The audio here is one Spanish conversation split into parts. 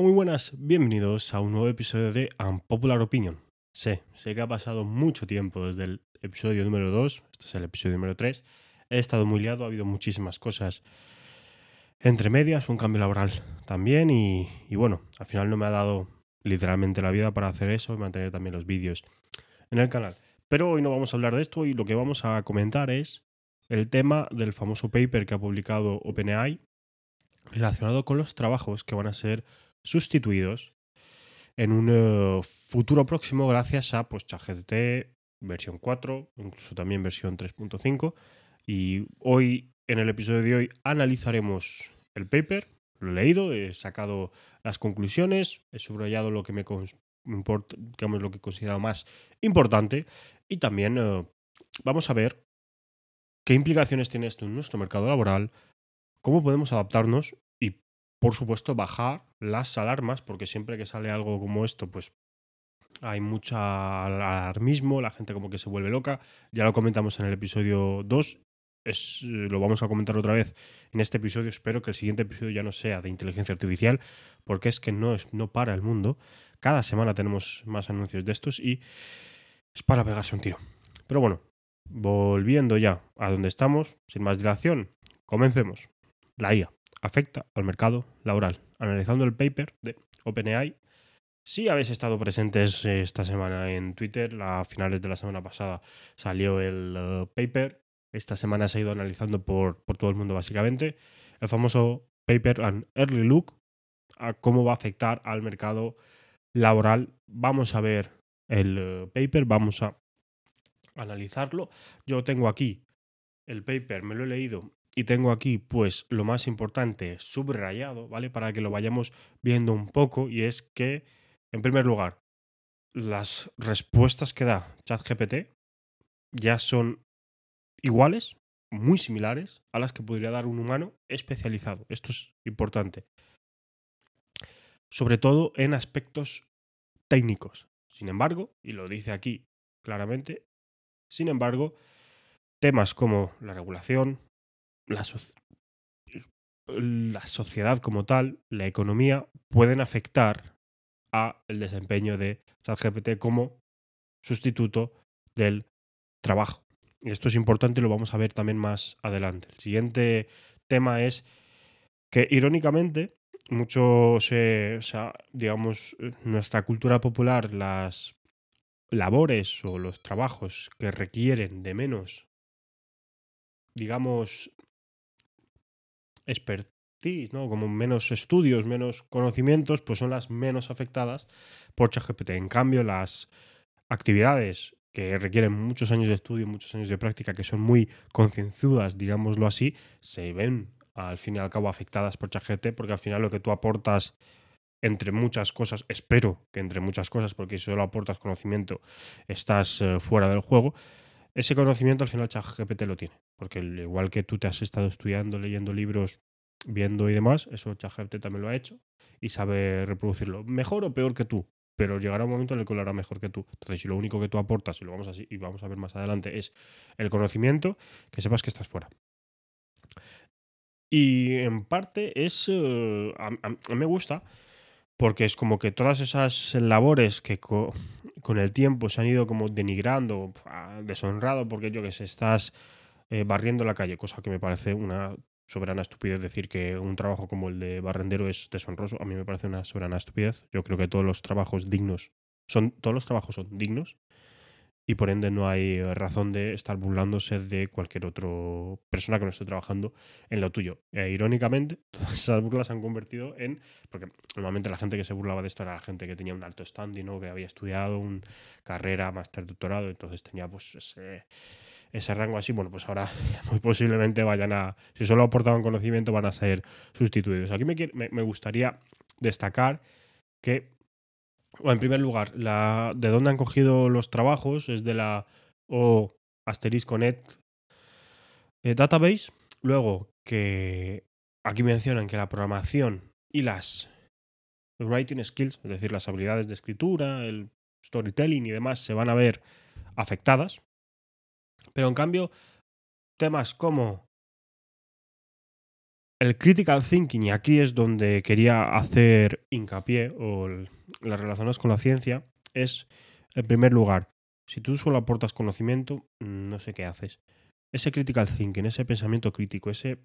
Muy buenas, bienvenidos a un nuevo episodio de Unpopular Opinion. Sé, sé que ha pasado mucho tiempo desde el episodio número 2, este es el episodio número 3. He estado muy liado, ha habido muchísimas cosas entre medias, un cambio laboral también y bueno, al final no me ha dado literalmente la vida para hacer eso y mantener también los vídeos en el canal. Pero hoy no vamos a hablar de esto y lo que vamos a comentar es el tema del famoso paper que ha publicado OpenAI relacionado con los trabajos que van a ser sustituidos en un eh, futuro próximo gracias a pues ChatGPT versión 4, incluso también versión 3.5 y hoy en el episodio de hoy analizaremos el paper, lo he leído, he sacado las conclusiones, he subrayado lo que me importa, digamos lo que he considerado más importante. Y también eh, vamos a ver qué implicaciones tiene esto en nuestro mercado laboral, cómo podemos adaptarnos por supuesto, bajar las alarmas, porque siempre que sale algo como esto, pues hay mucho alarmismo, la gente como que se vuelve loca. Ya lo comentamos en el episodio 2, es, lo vamos a comentar otra vez en este episodio. Espero que el siguiente episodio ya no sea de inteligencia artificial, porque es que no, es, no para el mundo. Cada semana tenemos más anuncios de estos y es para pegarse un tiro. Pero bueno, volviendo ya a donde estamos, sin más dilación, comencemos. La IA afecta al mercado laboral. Analizando el paper de OpenAI, si habéis estado presentes esta semana en Twitter, a finales de la semana pasada salió el uh, paper. Esta semana se ha ido analizando por, por todo el mundo básicamente. El famoso paper An Early Look a cómo va a afectar al mercado laboral. Vamos a ver el uh, paper, vamos a analizarlo. Yo tengo aquí el paper, me lo he leído y tengo aquí pues lo más importante subrayado, ¿vale? Para que lo vayamos viendo un poco y es que, en primer lugar, las respuestas que da ChatGPT ya son iguales, muy similares a las que podría dar un humano especializado. Esto es importante. Sobre todo en aspectos técnicos. Sin embargo, y lo dice aquí claramente, sin embargo, temas como la regulación, la, la sociedad como tal, la economía, pueden afectar a el desempeño de ChatGPT como sustituto del trabajo. Esto es importante y lo vamos a ver también más adelante. El siguiente tema es que irónicamente mucho se, o sea, digamos, nuestra cultura popular, las labores o los trabajos que requieren de menos, digamos, expertise, ¿no? Como menos estudios, menos conocimientos, pues son las menos afectadas por ChatGPT. En cambio, las actividades que requieren muchos años de estudio, muchos años de práctica, que son muy concienzudas, digámoslo así, se ven al fin y al cabo afectadas por ChatGPT, porque al final lo que tú aportas entre muchas cosas, espero que entre muchas cosas, porque si solo aportas conocimiento estás eh, fuera del juego, ese conocimiento al final ChatGPT lo tiene, porque igual que tú te has estado estudiando, leyendo libros, viendo y demás, eso ChatGPT también lo ha hecho y sabe reproducirlo, mejor o peor que tú, pero llegará un momento en el que lo hará mejor que tú. Entonces, si lo único que tú aportas, y lo vamos a, y vamos a ver más adelante, es el conocimiento, que sepas que estás fuera. Y en parte es. Eh, me gusta porque es como que todas esas labores que con el tiempo se han ido como denigrando, deshonrado, porque yo que sé, estás eh, barriendo la calle, cosa que me parece una soberana estupidez decir que un trabajo como el de barrendero es deshonroso, a mí me parece una soberana estupidez. Yo creo que todos los trabajos dignos son todos los trabajos son dignos y por ende no hay razón de estar burlándose de cualquier otra persona que no esté trabajando en lo tuyo. E, irónicamente, todas esas burlas se han convertido en, porque normalmente la gente que se burlaba de esto era la gente que tenía un alto standing, ¿no? que había estudiado una carrera, máster, doctorado, entonces tenía pues ese, ese rango así, bueno, pues ahora muy posiblemente vayan a, si solo aportaban conocimiento, van a ser sustituidos. Aquí me, me gustaría destacar que o en primer lugar, la, de dónde han cogido los trabajos es de la O asterisco net eh, database. Luego, que aquí mencionan que la programación y las writing skills, es decir, las habilidades de escritura, el storytelling y demás, se van a ver afectadas. Pero en cambio, temas como el critical thinking, y aquí es donde quería hacer hincapié, o las relaciones con la ciencia, es, en primer lugar, si tú solo aportas conocimiento, no sé qué haces. Ese critical thinking, ese pensamiento crítico, ese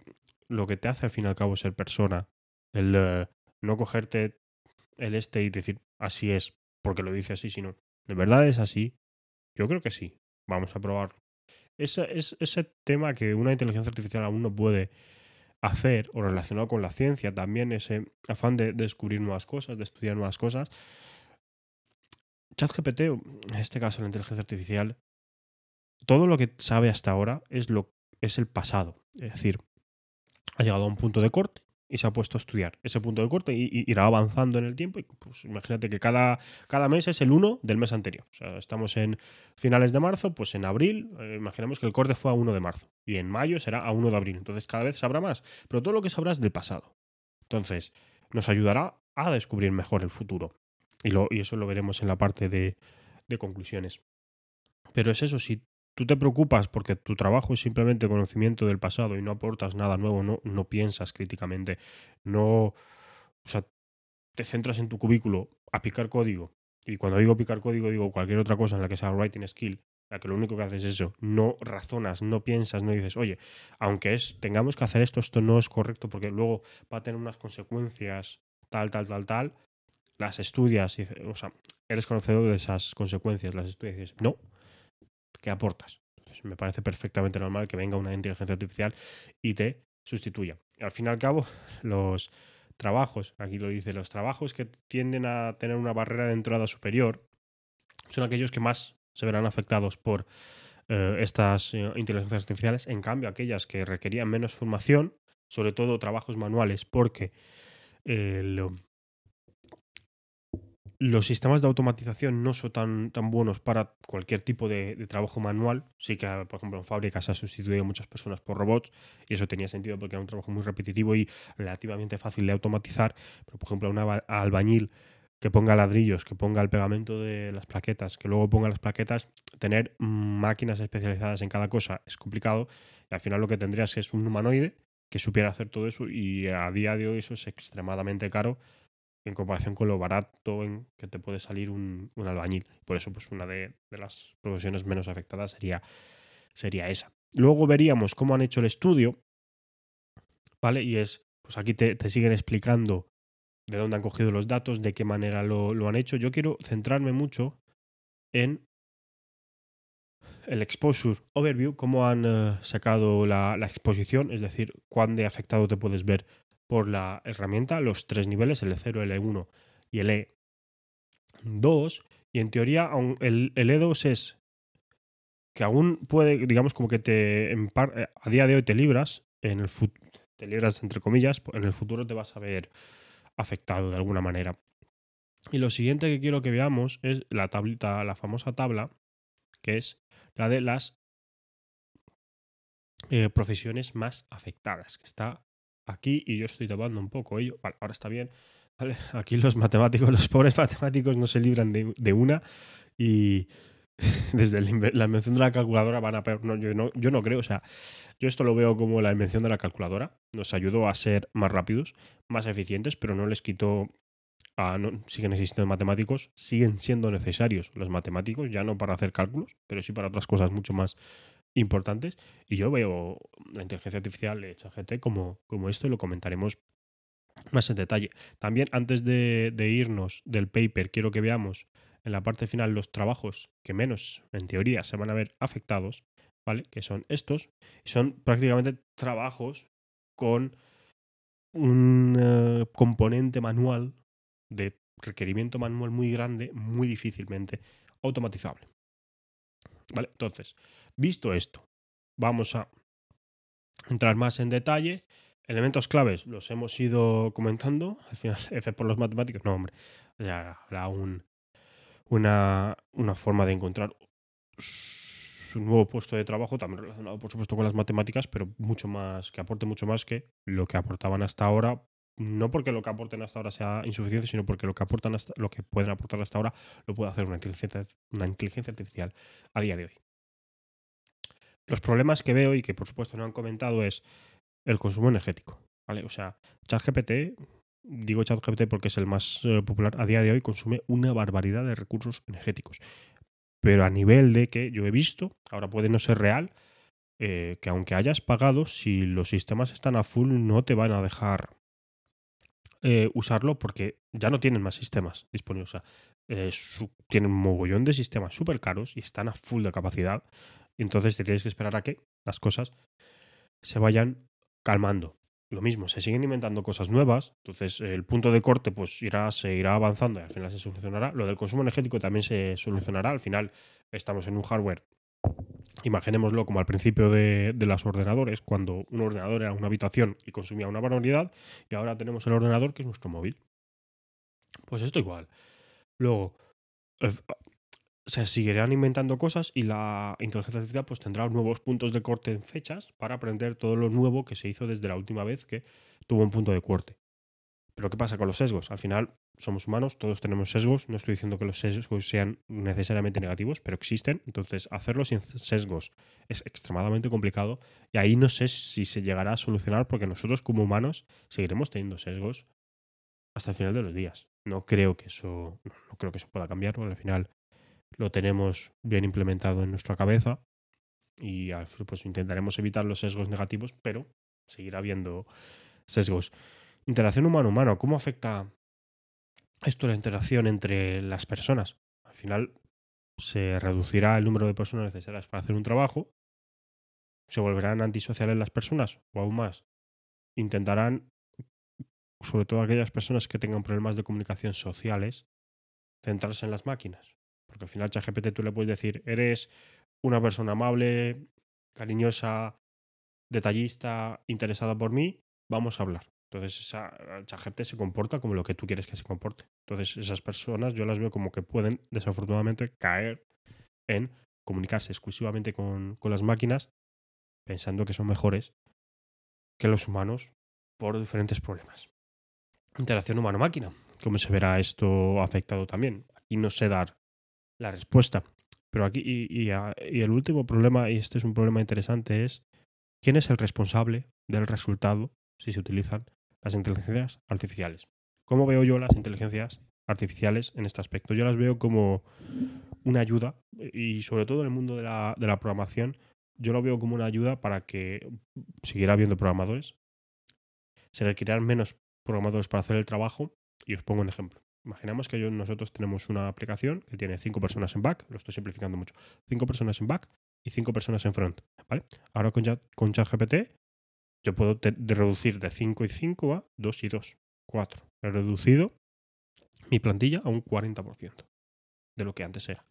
lo que te hace al fin y al cabo ser persona, el eh, no cogerte el este y decir así es, porque lo dice así, sino, ¿de verdad es así? Yo creo que sí. Vamos a probarlo. Ese, es, ese tema que una inteligencia artificial aún no puede hacer o relacionado con la ciencia, también ese afán de, descubrir nuevas cosas, de estudiar nuevas cosas. ChatGPT, en este caso la inteligencia artificial, todo lo que sabe hasta ahora es, lo, es el pasado. Es decir, ha llegado a un punto de corte y se ha puesto a estudiar ese punto de corte y, irá avanzando en el tiempo. Y pues imagínate que cada, cada mes es el 1 del mes anterior. O sea, estamos en finales de marzo, pues en abril, eh, imaginemos que el corte fue a 1 de marzo y en mayo será a 1 de abril. Entonces cada vez sabrá más, pero todo lo que sabrás del pasado. Entonces, nos ayudará a descubrir mejor el futuro. Y, eso lo veremos en la parte de, de conclusiones. Pero es eso, si tú te preocupas porque tu trabajo es simplemente conocimiento del pasado y no aportas nada nuevo, no, no piensas críticamente, no, o sea, te centras en tu cubículo a picar código. Y cuando digo picar código, digo cualquier otra cosa en la que sea writing skill, la que lo único que haces es eso, no razonas, no piensas, no dices, oye, aunque es, tengamos que hacer esto, esto no es correcto porque luego va a tener unas consecuencias tal, tal, tal, tal, las estudias, y, o sea, eres conocedor de esas consecuencias, las estudias y dices, no, ¿qué aportas? me parece perfectamente normal que venga una inteligencia artificial y te sustituya. al fin y al cabo, los trabajos, aquí lo dice, los trabajos que tienden a tener una barrera de entrada superior son aquellos que más se verán afectados por eh, estas eh, inteligencias artificiales. En cambio, aquellas que requerían menos formación, sobre todo trabajos manuales, porque el, los sistemas de automatización no son tan, tan buenos para cualquier tipo de, trabajo manual. Sí que, por ejemplo, en fábricas se ha sustituido muchas personas por robots y eso tenía sentido porque era un trabajo muy repetitivo y relativamente fácil de automatizar. Pero, por ejemplo, un albañil que ponga ladrillos, que ponga el pegamento de las plaquetas, que luego ponga las plaquetas, tener máquinas especializadas en cada cosa es complicado y al final lo que tendrías es un humanoide que supiera hacer todo eso y a día de hoy eso es extremadamente caro en comparación con lo barato en que te puede salir un, albañil. Por eso, pues una de, las profesiones menos afectadas sería, sería esa. Luego veríamos cómo han hecho el estudio, ¿vale? Y es, pues aquí te, siguen explicando de dónde han cogido los datos, de qué manera lo, han hecho. Yo quiero centrarme mucho en el exposure overview, cómo han eh, sacado la, la, exposición, es decir, cuán de afectado te puedes ver por la herramienta los tres niveles, el E0, el E1 y el E2. Y en teoría, el, E2 es que aún puede, digamos, como que te eh, a día de hoy te libras, en el te libras entre comillas, en el futuro te vas a ver afectado de alguna manera. Y lo siguiente que quiero que veamos es la tablita, la famosa tabla, que es la de las eh, profesiones más afectadas, que está aquí y yo estoy tapando un poco ello. Vale, ahora está bien. Aquí los matemáticos, los pobres matemáticos no se libran de, una y desde la invención de la calculadora van a... No, yo, no, yo no creo, o sea, yo esto lo veo como la invención de la calculadora. Nos ayudó a ser más rápidos, más eficientes, pero no les quitó... Siguen existiendo matemáticos, siguen siendo necesarios los matemáticos, ya no para hacer cálculos, pero sí para otras cosas mucho más importantes. Y yo veo la inteligencia artificial de ChatGPT como, como esto y lo comentaremos más en detalle. También antes de, irnos del paper, quiero que veamos en la parte final los trabajos que menos, en teoría, se van a ver afectados, ¿vale? Que son estos. Son prácticamente trabajos con un eh, componente manual de requerimiento manual muy grande, muy difícilmente automatizable. ¿Vale? Entonces, visto esto, vamos a entrar más en detalle. Elementos claves los hemos ido comentando. Al final, F por los matemáticos, no, hombre. Ya habrá un, una, una forma de encontrar su nuevo puesto de trabajo, también relacionado, por supuesto, con las matemáticas, pero mucho más, que aporte mucho más que lo que aportaban hasta ahora. No porque lo que aporten hasta ahora sea insuficiente, sino porque lo que aportan hasta, lo que pueden aportar hasta ahora lo puede hacer una inteligencia, una inteligencia artificial a día de hoy. Los problemas que veo y que por supuesto no han comentado es el consumo energético. O sea, ChatGPT, digo ChatGPT porque es el más eh, popular, a día de hoy consume una barbaridad de recursos energéticos. Pero a nivel de que yo he visto, ahora puede no ser real, eh, que aunque hayas pagado, si los sistemas están a full, no te van a dejar eh, usarlo porque ya no tienen más sistemas disponibles. O sea, eh, tienen un mogollón de sistemas súper caros y están a full de capacidad. Entonces te tienes que esperar a que las cosas se vayan calmando. Lo mismo, se siguen inventando cosas nuevas, entonces el punto de corte pues irá, se irá avanzando y al final se solucionará. Lo del consumo energético también se solucionará. Al final estamos en un hardware Imaginémoslo como al principio de, los ordenadores, cuando un ordenador era una habitación y consumía una barbaridad, y ahora tenemos el ordenador que es nuestro móvil. Pues esto igual. Luego, se seguirán inventando cosas y la inteligencia artificial pues tendrá nuevos puntos de corte en fechas para aprender todo lo nuevo que se hizo desde la última vez que tuvo un punto de corte. Pero ¿qué pasa con los sesgos? Al final somos humanos, todos tenemos sesgos. No estoy diciendo que los sesgos sean necesariamente negativos, pero existen. Entonces, hacerlo sin sesgos es extremadamente complicado. Y ahí no sé si se llegará a solucionar porque nosotros como humanos seguiremos teniendo sesgos hasta el final de los días. No creo que eso, no creo que eso pueda cambiar, al final lo tenemos bien implementado en nuestra cabeza y pues intentaremos evitar los sesgos negativos, pero seguirá habiendo sesgos. Interacción humano-humano, ¿cómo afecta esto la interacción entre las personas? Al final se reducirá el número de personas necesarias para hacer un trabajo, se volverán antisociales las personas o aún más, intentarán, sobre todo aquellas personas que tengan problemas de comunicación sociales, centrarse en las máquinas. Porque al final ChatGPT tú le puedes decir, eres una persona amable, cariñosa, detallista, interesada por mí, vamos a hablar. Entonces esa, gente se comporta como lo que tú quieres que se comporte. Entonces esas personas yo las veo como que pueden desafortunadamente caer en comunicarse exclusivamente con, con las máquinas pensando que son mejores que los humanos por diferentes problemas. Interacción humano-máquina. ¿Cómo se verá esto afectado también? Aquí no sé dar la respuesta. Pero aquí, y, y, y el último problema, y este es un problema interesante, es quién es el responsable del resultado si se utilizan las inteligencias artificiales. ¿Cómo veo yo las inteligencias artificiales en este aspecto? Yo las veo como una ayuda y sobre todo en el mundo de la, de la programación, yo lo veo como una ayuda para que siguiera habiendo programadores, se requieran menos programadores para hacer el trabajo y os pongo un ejemplo. Imaginamos que yo, nosotros tenemos una aplicación que tiene cinco personas en back, lo estoy simplificando mucho, cinco personas en back y cinco personas en front. ¿vale? Ahora con, con ChatGPT yo puedo reducir de 5 y 5 a 2 y 2, 4. He reducido mi plantilla a un 40% de lo que antes era.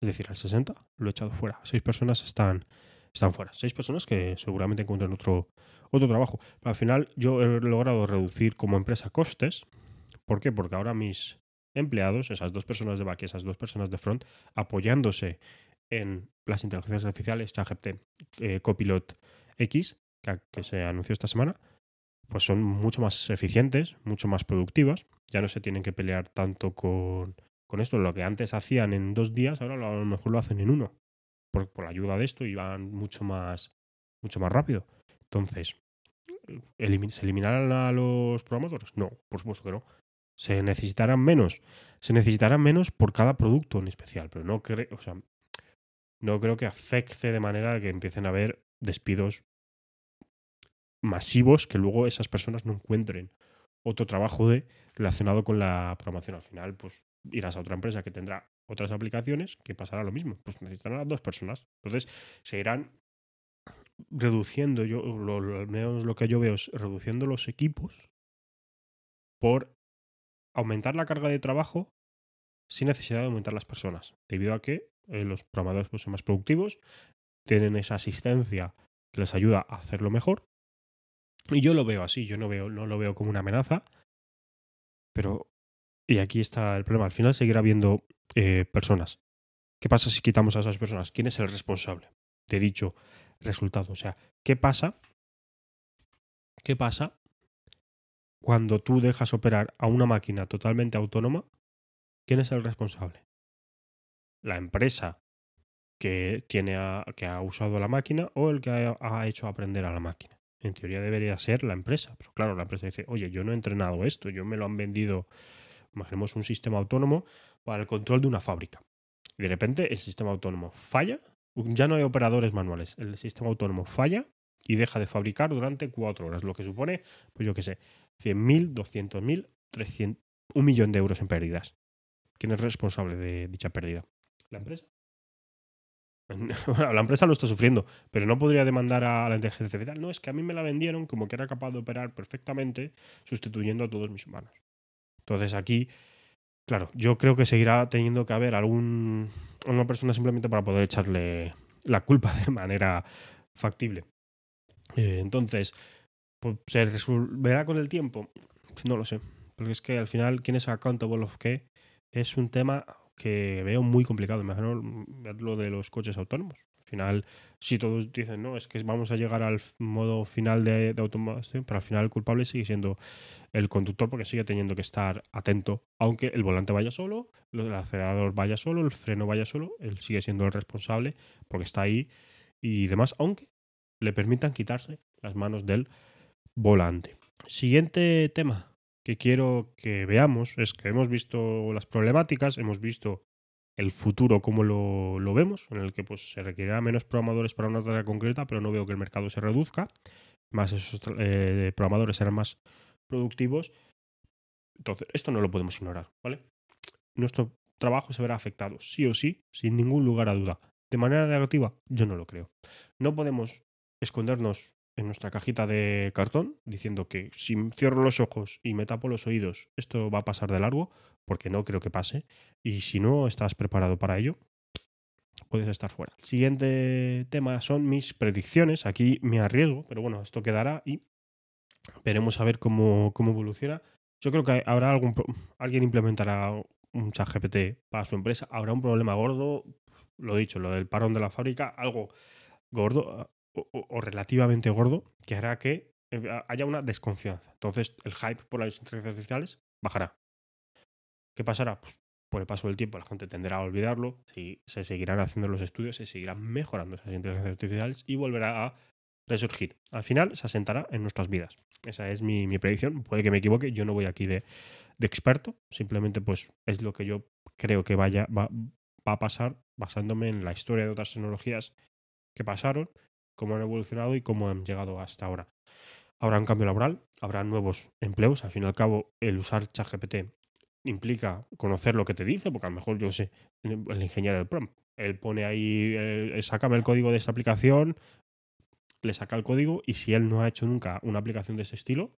Es decir, al 60 lo he echado fuera. Seis personas están, están fuera. Seis personas que seguramente encuentran otro, otro trabajo. Al final yo he logrado reducir como empresa costes. ¿Por qué? Porque ahora mis empleados, esas dos personas de back y esas dos personas de front, apoyándose en las inteligencias artificiales, ChatGPT, eh, Copilot X, que, se anunció esta semana, pues son mucho más eficientes, mucho más productivas. Ya no se tienen que pelear tanto con, con esto. Lo que antes hacían en dos días, ahora a lo mejor lo hacen en uno. Por, por la ayuda de esto y van mucho más, mucho más rápido. Entonces, ¿se eliminarán a los programadores? No, por supuesto que no. Se necesitarán menos. Se necesitarán menos por cada producto en especial, pero no creo, o sea, no creo que afecte de manera que empiecen a haber despidos masivos que luego esas personas no encuentren otro trabajo de relacionado con la programación. Al final, pues irás a otra empresa que tendrá otras aplicaciones que pasará lo mismo. Pues necesitarán a dos personas. Entonces, se irán reduciendo, yo, lo, menos lo que yo veo es reduciendo los equipos por aumentar la carga de trabajo sin necesidad de aumentar las personas. Debido a que eh, los programadores pues, son más productivos, tienen esa asistencia que les ayuda a hacerlo mejor y yo lo veo así, yo no, veo, no lo veo como una amenaza, pero... Y aquí está el problema, al final seguirá habiendo eh, personas. ¿Qué pasa si quitamos a esas personas? ¿Quién es el responsable de dicho resultado? O sea, ¿qué pasa? ¿Qué pasa cuando tú dejas operar a una máquina totalmente autónoma? ¿Quién es el responsable? ¿La empresa que, tiene que ha usado la máquina o el que ha hecho aprender a la máquina? en teoría debería ser la empresa. Pero claro, la empresa dice, oye, yo no he entrenado esto, yo me lo han vendido, imaginemos un sistema autónomo para el control de una fábrica. Y de repente el sistema autónomo falla, ya no hay operadores manuales, el sistema autónomo falla y deja de fabricar durante cuatro horas, lo que supone, pues yo qué sé, 100.000, 200.000, 300, un millón de euros en pérdidas. ¿Quién es responsable de dicha pérdida? La empresa. la empresa lo está sufriendo, pero no podría demandar a la inteligencia artificial. No, es que a mí me la vendieron como que era capaz de operar perfectamente sustituyendo a todos mis humanos. Entonces aquí, claro, yo creo que seguirá teniendo que haber algún una persona simplemente para poder echarle la culpa de manera factible. Eh, entonces, pues, ¿se resolverá con el tiempo? No lo sé. Porque es que al final, ¿quién es accountable of qué? Es un tema que veo muy complicado. Imagino lo de los coches autónomos. Al final, si todos dicen, no, es que vamos a llegar al modo final de, de automación, pero al final el culpable sigue siendo el conductor porque sigue teniendo que estar atento, aunque el volante vaya solo, el acelerador vaya solo, el freno vaya solo, él sigue siendo el responsable porque está ahí y demás, aunque le permitan quitarse las manos del volante. Siguiente tema que quiero que veamos es que hemos visto las problemáticas, hemos visto el futuro como lo, lo, vemos, en el que pues, se requerirá menos programadores para una tarea concreta, pero no veo que el mercado se reduzca, más esos eh, programadores serán más productivos. Entonces, esto no lo podemos ignorar, ¿vale? Nuestro trabajo se verá afectado, sí o sí, sin ningún lugar a duda. De manera negativa, yo no lo creo. No podemos escondernos en nuestra cajita de cartón diciendo que si cierro los ojos y me tapo los oídos, esto va a pasar de largo, porque no creo que pase. Y si no estás preparado para ello, puedes estar fuera. Siguiente tema son mis predicciones. Aquí me arriesgo, pero bueno, esto quedará y veremos a ver cómo, cómo evoluciona. Yo creo que habrá algún alguien implementará un chat GPT para su empresa. Habrá un problema gordo, lo dicho, lo del parón de la fábrica, algo gordo o, relativamente gordo que hará que eh, haya una desconfianza. Entonces el hype por las inteligencias artificiales bajará. ¿Qué pasará? Pues por el paso del tiempo la gente tenderá a olvidarlo, si, se seguirán haciendo los estudios, se seguirán mejorando esas inteligencias artificiales y volverá a resurgir. Al final se asentará en nuestras vidas. Esa es mi, predicción. Puede que me equivoque, yo no voy aquí de, experto, simplemente pues es lo que yo creo que vaya, va, va a pasar basándome en la historia de otras tecnologías que pasaron cómo han evolucionado y cómo han llegado hasta ahora. Habrá un cambio laboral, habrá nuevos empleos. Al fin y al cabo, el usar ChatGPT implica conocer lo que te dice, porque a lo mejor yo sé, el ingeniero de prompt, él pone ahí, eh, sácame el código de esta aplicación, le saca el código y si él no ha hecho nunca una aplicación de ese estilo,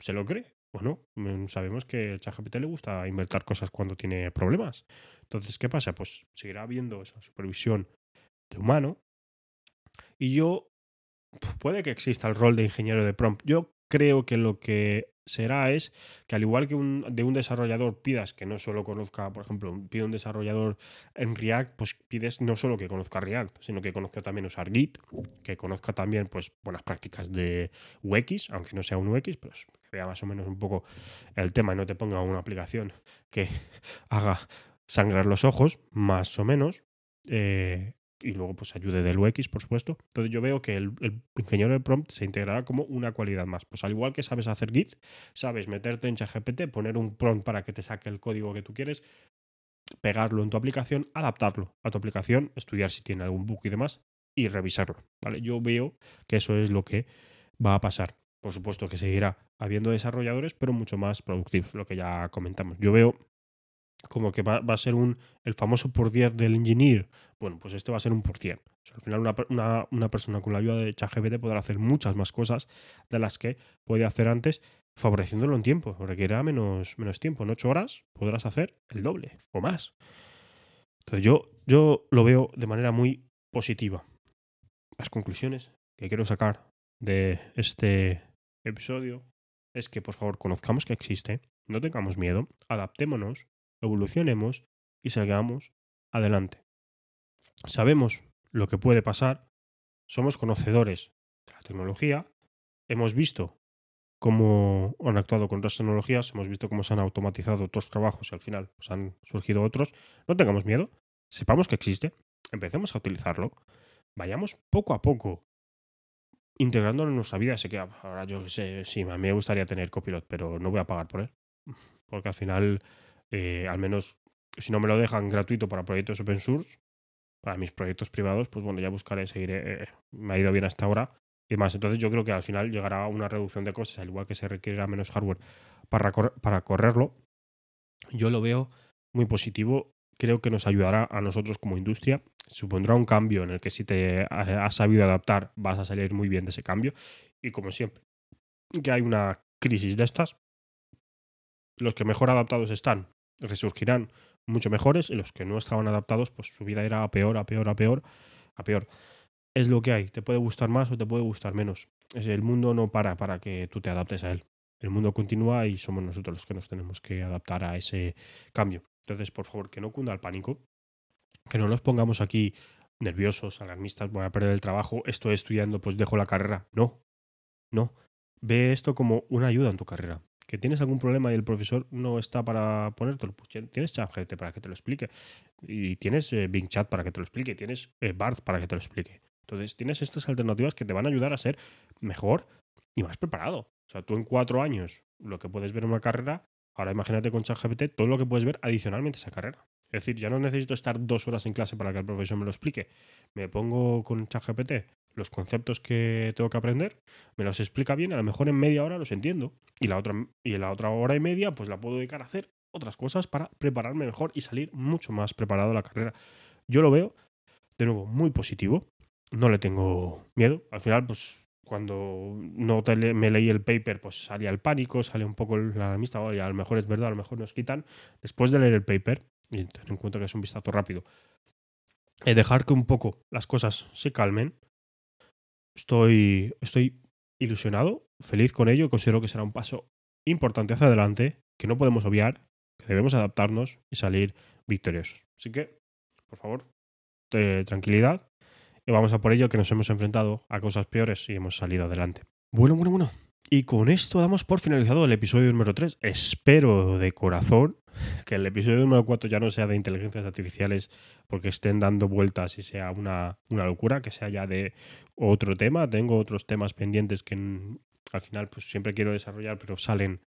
se lo cree. Bueno, mm, sabemos que el ChatGPT le gusta inventar cosas cuando tiene problemas. Entonces, ¿qué pasa? Pues seguirá habiendo esa supervisión de humano, y yo, puede que exista el rol de ingeniero de prompt. Yo creo que lo que será es que al igual que un, de un desarrollador pidas que no solo conozca, por ejemplo, pide un desarrollador en React, pues pides no solo que conozca React, sino que conozca también usar Git, que conozca también pues buenas prácticas de UX, aunque no sea un UX, pues que vea más o menos un poco el tema y no te ponga una aplicación que haga sangrar los ojos, más o menos. Eh, y luego pues ayude del UX, por supuesto. Entonces yo veo que el, ingeniero de prompt se integrará como una cualidad más. Pues al igual que sabes hacer Git, sabes meterte en ChatGPT, poner un prompt para que te saque el código que tú quieres, pegarlo en tu aplicación, adaptarlo a tu aplicación, estudiar si tiene algún bug y demás y revisarlo. ¿vale? Yo veo que eso es lo que va a pasar. Por supuesto que seguirá habiendo desarrolladores, pero mucho más productivos, lo que ya comentamos. Yo veo como que va, a ser un, el famoso por 10 del engineer. Bueno, pues este va a ser un por 100. al final una, una, persona con la ayuda de ChatGPT podrá hacer muchas más cosas de las que puede hacer antes, favoreciéndolo en tiempo. Requerirá menos, menos tiempo. En 8 horas podrás hacer el doble o más. Entonces yo, yo lo veo de manera muy positiva. Las conclusiones que quiero sacar de este episodio es que por favor conozcamos que existe, no tengamos miedo, adaptémonos evolucionemos y salgamos adelante. Sabemos lo que puede pasar, somos conocedores de la tecnología, hemos visto cómo han actuado con otras tecnologías, hemos visto cómo se han automatizado otros trabajos y al final pues, han surgido otros. No tengamos miedo, sepamos que existe, empecemos a utilizarlo, vayamos poco a poco integrándolo en nuestra vida. Sé que ahora yo sé, sí, a mí me gustaría tener copilot, pero no voy a pagar por él. Porque al final, eh, al menos si no me lo dejan gratuito para proyectos open source, para mis proyectos privados, pues bueno, ya buscaré, seguiré. Eh, me ha ido bien hasta ahora y más. Entonces yo creo que al final llegará una reducción de costes, al igual que se requerirá menos hardware para, para correrlo. Yo lo veo muy positivo. Creo que nos ayudará a nosotros como industria. Supondrá un cambio en el que si te has sabido adaptar vas a salir muy bien de ese cambio. Y como siempre, que hay una crisis de estas, los que mejor adaptados están resurgirán mucho mejores y los que no estaban adaptados, pues su vida era a peor, a peor, a peor, a peor. Es lo que hay, te puede gustar más o te puede gustar menos. El mundo no para para que tú te adaptes a él. El mundo continúa y somos nosotros los que nos tenemos que adaptar a ese cambio. Entonces, por favor, que no cunda el pánico, que no nos pongamos aquí nerviosos, alarmistas, voy a perder el trabajo, estoy estudiando, pues dejo la carrera. No, no. Ve esto como una ayuda en tu carrera que tienes algún problema y el profesor no está para ponértelo, pues tienes ChatGPT para que te lo explique. Y tienes eh, Bing Chat para que te lo explique. Tienes eh, para que te lo explique. Entonces tienes estas alternativas que te van a ayudar a ser mejor y más preparado. O sea, tú en cuatro años lo que puedes ver en una carrera, ahora imagínate con ChatGPT todo lo que puedes ver adicionalmente a esa carrera. Es decir, ya no necesito estar dos horas en clase para que el profesor me lo explique. Me pongo con ChatGPT los conceptos que tengo que aprender, me los explica bien, a lo mejor en media hora los entiendo. Y la otra, y la otra hora y media, pues la puedo dedicar a hacer otras cosas para prepararme mejor y salir mucho más preparado a la carrera. Yo lo veo, de nuevo, muy positivo. No le tengo miedo. Al final, pues cuando no me leí el paper, pues salía el pánico, salía un poco la alarmista, y a lo mejor es verdad, a lo mejor nos quitan. Después de leer el paper, y tener en cuenta que es un vistazo rápido, eh, dejar que un poco las cosas se calmen, Estoy, estoy ilusionado, feliz con ello. Considero que será un paso importante hacia adelante, que no podemos obviar, que debemos adaptarnos y salir victoriosos. Así que, por favor, tranquilidad. Y vamos a por ello que nos hemos enfrentado a cosas peores y hemos salido adelante. Bueno, bueno, bueno. Y con esto damos por finalizado el episodio número 3. Espero de corazón que el episodio número 4 ya no sea de inteligencias artificiales porque estén dando vueltas y sea una, una locura, que sea ya de otro tema. Tengo otros temas pendientes que al final pues siempre quiero desarrollar, pero salen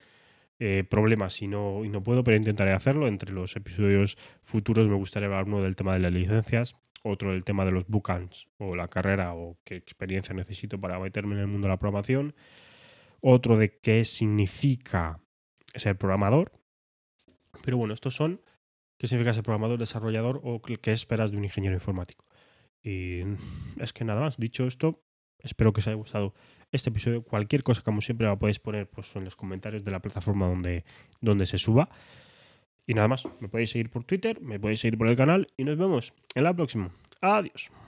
eh, problemas y no, y no puedo, pero intentaré hacerlo. Entre los episodios futuros me gustaría hablar uno del tema de las licencias, otro del tema de los bookends o la carrera o qué experiencia necesito para meterme en el mundo de la programación otro de qué significa ser programador. Pero bueno, estos son qué significa ser programador, desarrollador o qué esperas de un ingeniero informático. Y es que nada más, dicho esto, espero que os haya gustado este episodio. Cualquier cosa, como siempre, la podéis poner pues, en los comentarios de la plataforma donde, donde se suba. Y nada más, me podéis seguir por Twitter, me podéis seguir por el canal y nos vemos en la próxima. Adiós.